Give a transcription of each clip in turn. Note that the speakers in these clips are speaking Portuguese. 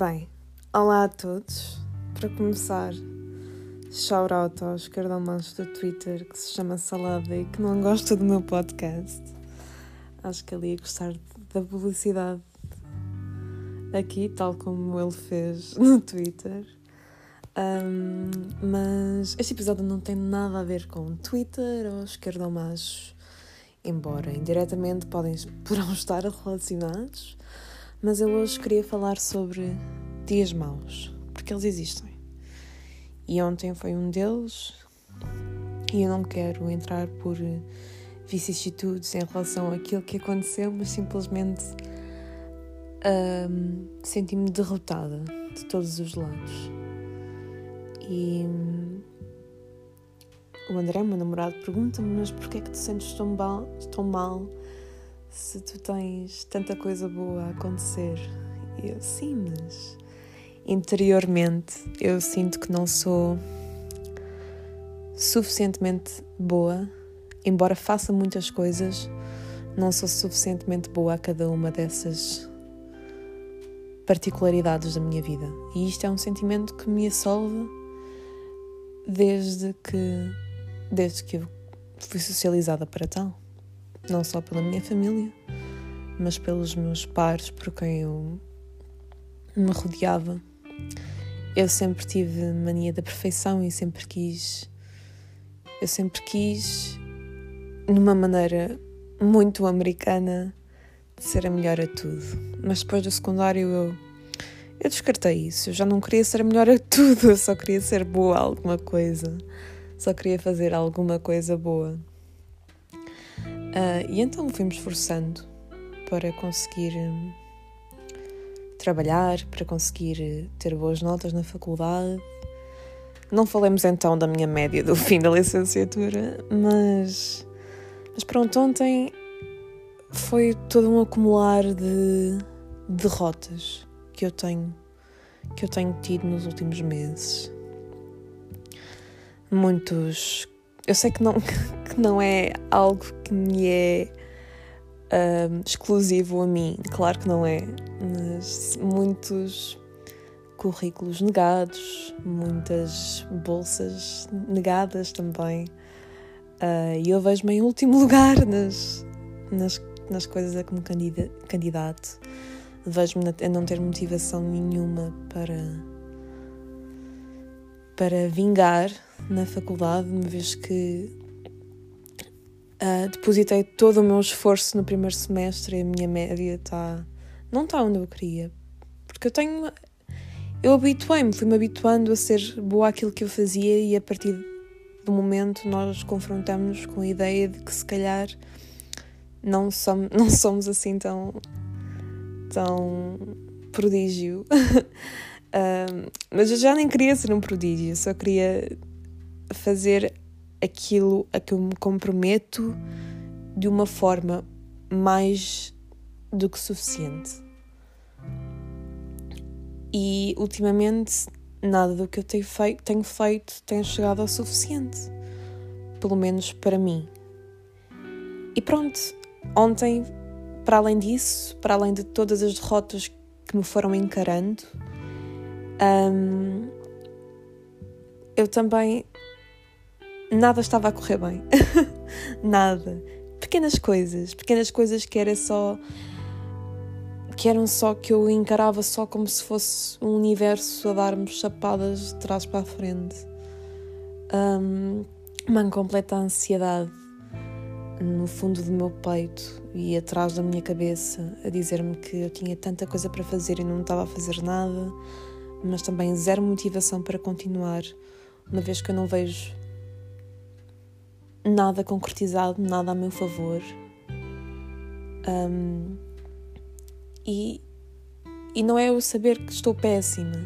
Bem, olá a todos. Para começar, shout out aos cardomanos do Twitter que se chama Salada e que não gosta do meu podcast. Acho que ele ia gostar da publicidade aqui, tal como ele fez no Twitter. Um, mas este episódio não tem nada a ver com Twitter ou esquerdomachos, embora indiretamente podem, poderão estar relacionados mas eu hoje queria falar sobre dias maus, porque eles existem. E ontem foi um deles, e eu não quero entrar por vicissitudes em relação àquilo que aconteceu, mas simplesmente um, senti-me derrotada de todos os lados. E o André, meu namorado, pergunta-me: Mas porquê é que te sentes tão mal, tão mal se tu tens tanta coisa boa a acontecer. Eu, sim, mas interiormente eu sinto que não sou suficientemente boa, embora faça muitas coisas, não sou suficientemente boa a cada uma dessas particularidades da minha vida. E isto é um sentimento que me assolve desde que desde que eu fui socializada para tal não só pela minha família, mas pelos meus pares por quem eu me rodeava. Eu sempre tive mania da perfeição e sempre quis. Eu sempre quis, numa maneira muito americana, ser a melhor a tudo. Mas depois do secundário eu, eu descartei isso. Eu já não queria ser a melhor a tudo, eu só queria ser boa a alguma coisa. Só queria fazer alguma coisa boa. Uh, e então fui-me esforçando para conseguir um, trabalhar, para conseguir eh, ter boas notas na faculdade. Não falemos então da minha média do fim da licenciatura, mas, mas pronto, ontem foi todo um acumular de derrotas que eu tenho que eu tenho tido nos últimos meses. Muitos eu sei que não, que não é algo que me é um, exclusivo a mim, claro que não é, mas muitos currículos negados, muitas bolsas negadas também. Uh, e eu vejo-me em último lugar nas, nas, nas coisas a que me candidato. Vejo-me a não ter motivação nenhuma para para vingar na faculdade, uma vez que uh, depositei todo o meu esforço no primeiro semestre e a minha média está. não está onde eu queria. Porque eu tenho. Eu habituei-me, fui-me habituando a ser boa àquilo que eu fazia e a partir do momento nós confrontamos com a ideia de que se calhar não somos, não somos assim tão. tão prodígio. mas eu já nem queria ser um prodígio, só queria fazer aquilo a que eu me comprometo de uma forma mais do que suficiente. E ultimamente nada do que eu tenho feito, tenho feito tem chegado ao suficiente. Pelo menos para mim. E pronto, ontem, para além disso, para além de todas as derrotas que me foram encarando, um, eu também. Nada estava a correr bem. nada. Pequenas coisas, pequenas coisas que era só. que eram só que eu encarava só como se fosse um universo a dar-me chapadas de trás para a frente. Um, uma completa ansiedade no fundo do meu peito e atrás da minha cabeça a dizer-me que eu tinha tanta coisa para fazer e não estava a fazer nada mas também zero motivação para continuar, uma vez que eu não vejo nada concretizado, nada a meu favor. Um, e, e não é eu saber que estou péssima,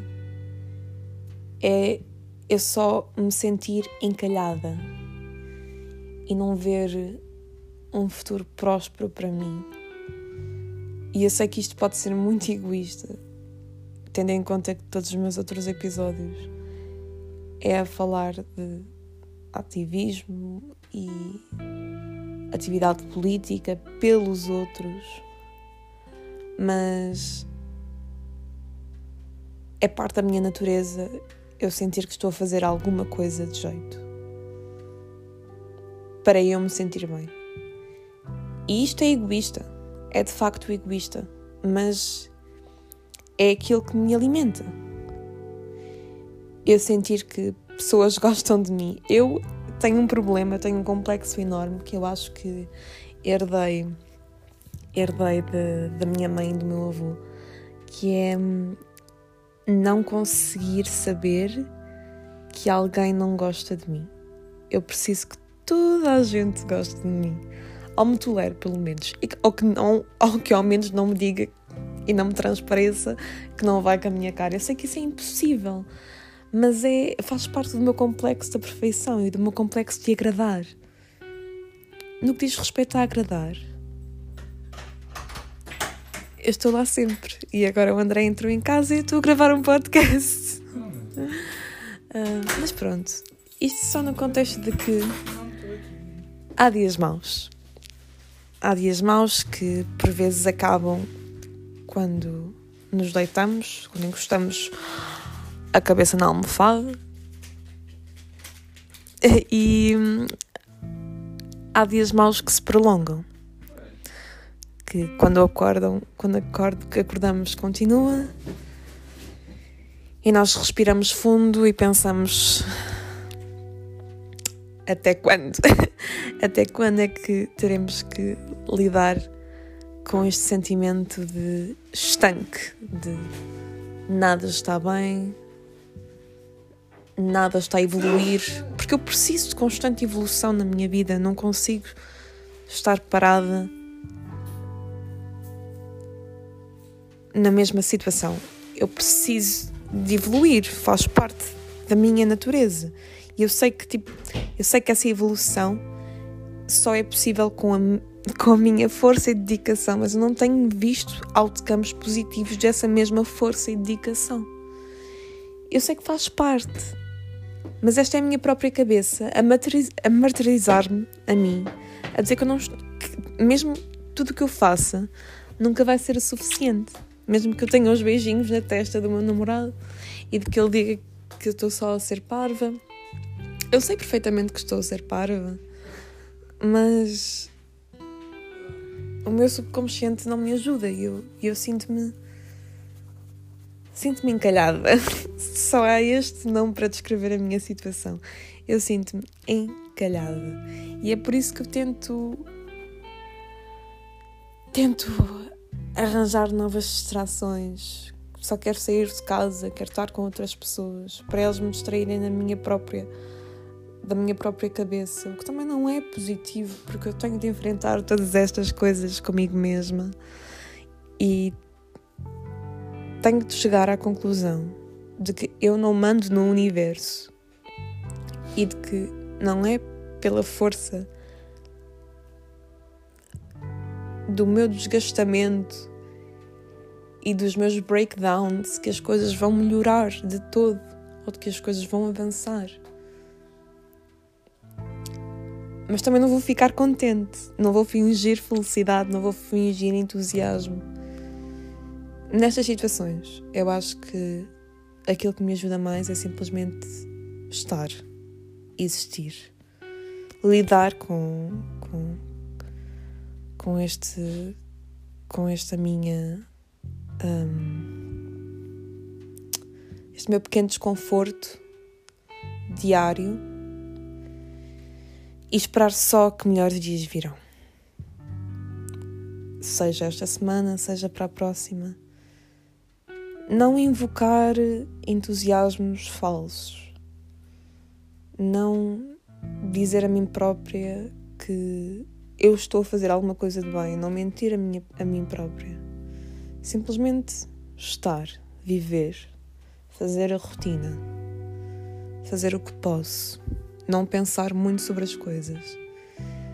é eu só me sentir encalhada e não ver um futuro próspero para mim. E eu sei que isto pode ser muito egoísta, tendo em conta que todos os meus outros episódios é a falar de ativismo e atividade política pelos outros, mas é parte da minha natureza eu sentir que estou a fazer alguma coisa de jeito para eu me sentir bem. E isto é egoísta, é de facto egoísta, mas é aquilo que me alimenta. Eu sentir que pessoas gostam de mim. Eu tenho um problema, tenho um complexo enorme que eu acho que herdei herdei da minha mãe e do meu avô, que é hum, não conseguir saber que alguém não gosta de mim. Eu preciso que toda a gente goste de mim. Ou me tolere, pelo menos. E, ou, que não, ou que ao menos não me diga e não me transpareça que não vai com a minha cara. Eu sei que isso é impossível, mas é, faz parte do meu complexo da perfeição e do meu complexo de agradar. No que diz respeito a agradar, eu estou lá sempre. E agora o André entrou em casa e estou a gravar um podcast. Uh, mas pronto, isto só no contexto de que há dias maus. Há dias maus que por vezes acabam quando nos deitamos, quando encostamos a cabeça na almofada. E hum, há dias maus que se prolongam que quando acordam, quando acordo, que acordamos continua e nós respiramos fundo e pensamos até quando? até quando é que teremos que lidar com este sentimento de estanque, de nada está bem, nada está a evoluir, porque eu preciso de constante evolução na minha vida, não consigo estar parada na mesma situação. Eu preciso de evoluir, faz parte da minha natureza. E eu sei que tipo, eu sei que essa evolução só é possível com a, com a minha força e dedicação, mas eu não tenho visto outcomes positivos dessa mesma força e dedicação. Eu sei que faz parte, mas esta é a minha própria cabeça a, a martirizar-me a mim, a dizer que eu não que mesmo tudo o que eu faça nunca vai ser o suficiente. Mesmo que eu tenha os beijinhos na testa do meu namorado e de que ele diga que eu estou só a ser parva. Eu sei perfeitamente que estou a ser parva, mas o meu subconsciente não me ajuda e eu, eu sinto-me. Sinto-me encalhada. Só há este não para descrever a minha situação. Eu sinto-me encalhada. E é por isso que eu tento. Tento arranjar novas distrações. Só quero sair de casa, quero estar com outras pessoas, para elas me distraírem da minha própria da minha própria cabeça, o que também não é positivo, porque eu tenho de enfrentar todas estas coisas comigo mesma e tenho de chegar à conclusão de que eu não mando no universo e de que não é pela força do meu desgastamento e dos meus breakdowns que as coisas vão melhorar de todo ou de que as coisas vão avançar. Mas também não vou ficar contente, não vou fingir felicidade, não vou fingir entusiasmo. Nestas situações, eu acho que aquilo que me ajuda mais é simplesmente estar, existir, lidar com, com com este com esta minha um, este meu pequeno desconforto diário e esperar só que melhores dias virão. Seja esta semana, seja para a próxima. Não invocar entusiasmos falsos. Não dizer a mim própria que eu estou a fazer alguma coisa de bem, não mentir a, minha, a mim própria. Simplesmente estar, viver, fazer a rotina, fazer o que posso, não pensar muito sobre as coisas.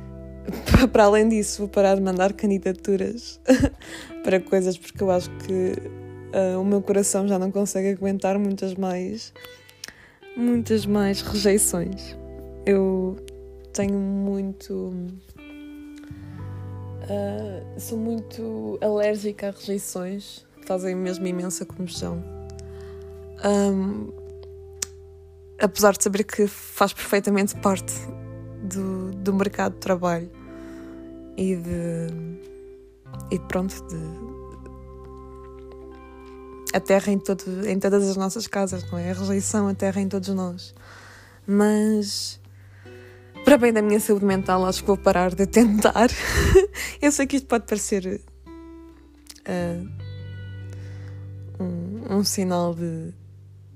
Para além disso, vou parar de mandar candidaturas para coisas porque eu acho que uh, o meu coração já não consegue aguentar muitas mais, muitas mais rejeições. Eu tenho muito Uh, sou muito alérgica a rejeições, fazem mesmo imensa comoção. Um, apesar de saber que faz perfeitamente parte do, do mercado de trabalho e de. e pronto, de. A terra em, todo, em todas as nossas casas, não é? A rejeição, a terra em todos nós. Mas para bem da minha saúde mental, acho que vou parar de tentar. Eu sei que isto pode parecer uh, um, um, sinal de,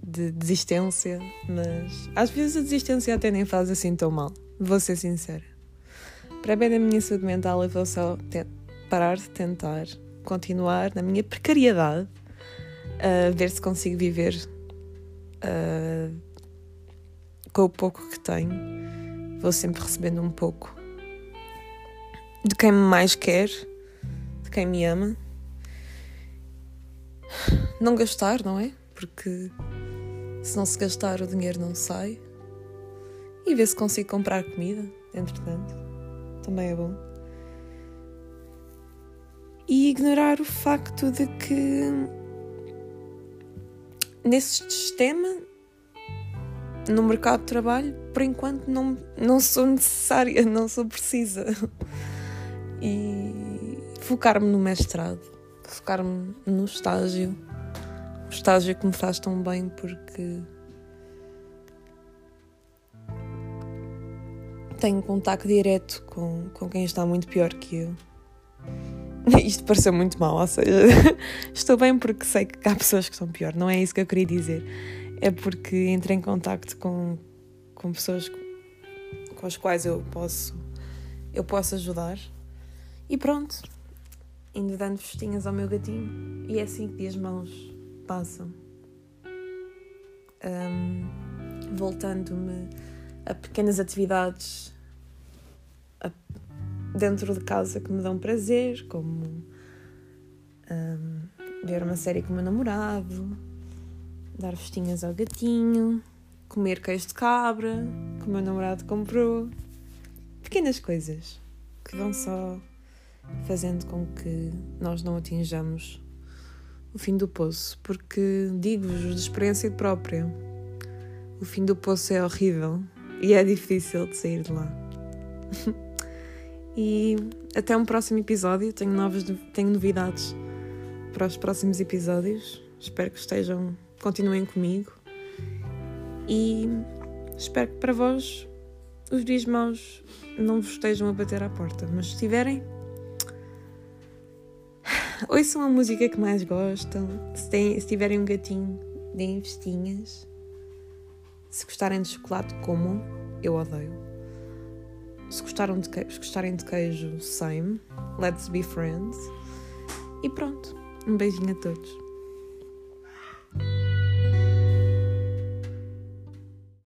de desistência, mas às vezes a desistência até nem faz assim tão mal, vou ser sincera. Para bem da minha saúde mental, eu vou só parar de tentar continuar na minha precariedade, uh, ver se consigo viver uh, com o pouco que tenho vou sempre recebendo um pouco de quem me mais quer, de quem me ama. Não gastar, não é? Porque se não se gastar, o dinheiro não sai. E ver se consigo comprar comida, entretanto. Também é bom. E ignorar o facto de que nesse sistema no mercado de trabalho, por enquanto, não, não sou necessária, não sou precisa. E focar-me no mestrado, focar-me no estágio, o estágio que me faz tão bem porque tenho contacto direto com, com quem está muito pior que eu. Isto pareceu muito mal, ou seja, estou bem porque sei que há pessoas que são pior, não é isso que eu queria dizer é porque entrei em contacto com, com pessoas com as quais eu posso, eu posso ajudar. E pronto, indo dando festinhas ao meu gatinho. E é assim que as mãos passam. Um, Voltando-me a pequenas atividades dentro de casa que me dão prazer, como um, ver uma série com o meu namorado, dar festinhas ao gatinho, comer queijo de cabra, que o meu namorado comprou. Pequenas coisas que vão só fazendo com que nós não atinjamos o fim do poço, porque digo-vos de experiência própria, o fim do poço é horrível e é difícil de sair de lá. e até um próximo episódio, tenho novas tenho novidades para os próximos episódios. Espero que estejam continuem comigo e espero que para vós os dias maus não vos estejam a bater à porta, mas se estiverem, ouçam a música que mais gostam. Se, têm, se tiverem um gatinho, deem festinhas. Se gostarem de chocolate, comam. Eu odeio. Se, gostaram de se gostarem de queijo, same. Let's be friends. E pronto. Um beijinho a todos.